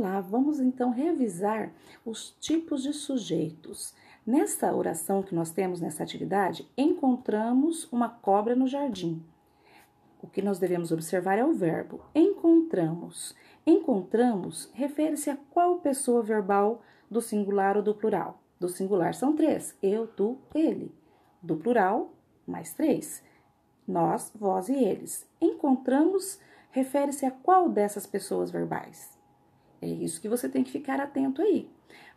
Olá, vamos então revisar os tipos de sujeitos. Nesta oração que nós temos nessa atividade, encontramos uma cobra no jardim. O que nós devemos observar é o verbo encontramos. Encontramos refere-se a qual pessoa verbal do singular ou do plural. Do singular são três: eu, tu, ele. Do plural, mais três: nós, vós e eles. Encontramos refere-se a qual dessas pessoas verbais? É isso que você tem que ficar atento aí.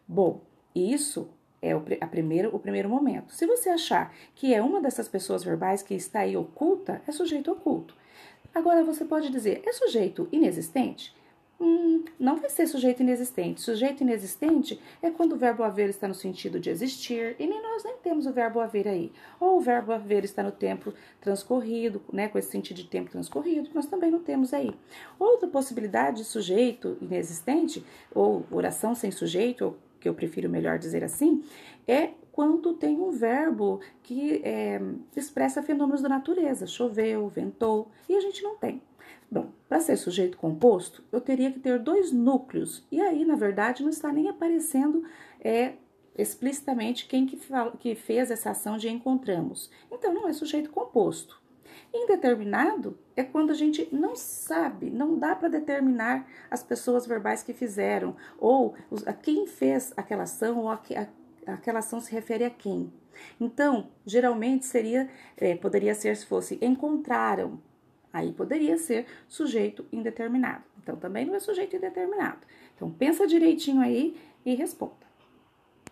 Bom, isso é o, a primeiro, o primeiro momento. Se você achar que é uma dessas pessoas verbais que está aí oculta, é sujeito oculto. Agora você pode dizer, é sujeito inexistente? Não vai ser sujeito inexistente. Sujeito inexistente é quando o verbo haver está no sentido de existir, e nem nós nem temos o verbo haver aí. Ou o verbo haver está no tempo transcorrido, né, com esse sentido de tempo transcorrido, nós também não temos aí. Outra possibilidade de sujeito inexistente, ou oração sem sujeito, ou que eu prefiro melhor dizer assim, é quando tem um verbo que é, expressa fenômenos da natureza, choveu, ventou, e a gente não tem. Bom, para ser sujeito composto, eu teria que ter dois núcleos, e aí, na verdade, não está nem aparecendo é, explicitamente quem que, que fez essa ação de encontramos. Então, não é sujeito composto. Indeterminado é quando a gente não sabe, não dá para determinar as pessoas verbais que fizeram, ou a quem fez aquela ação, ou a, a, aquela ação se refere a quem. Então, geralmente seria, é, poderia ser se fosse encontraram, Aí poderia ser sujeito indeterminado. Então também não é sujeito indeterminado. Então pensa direitinho aí e responda.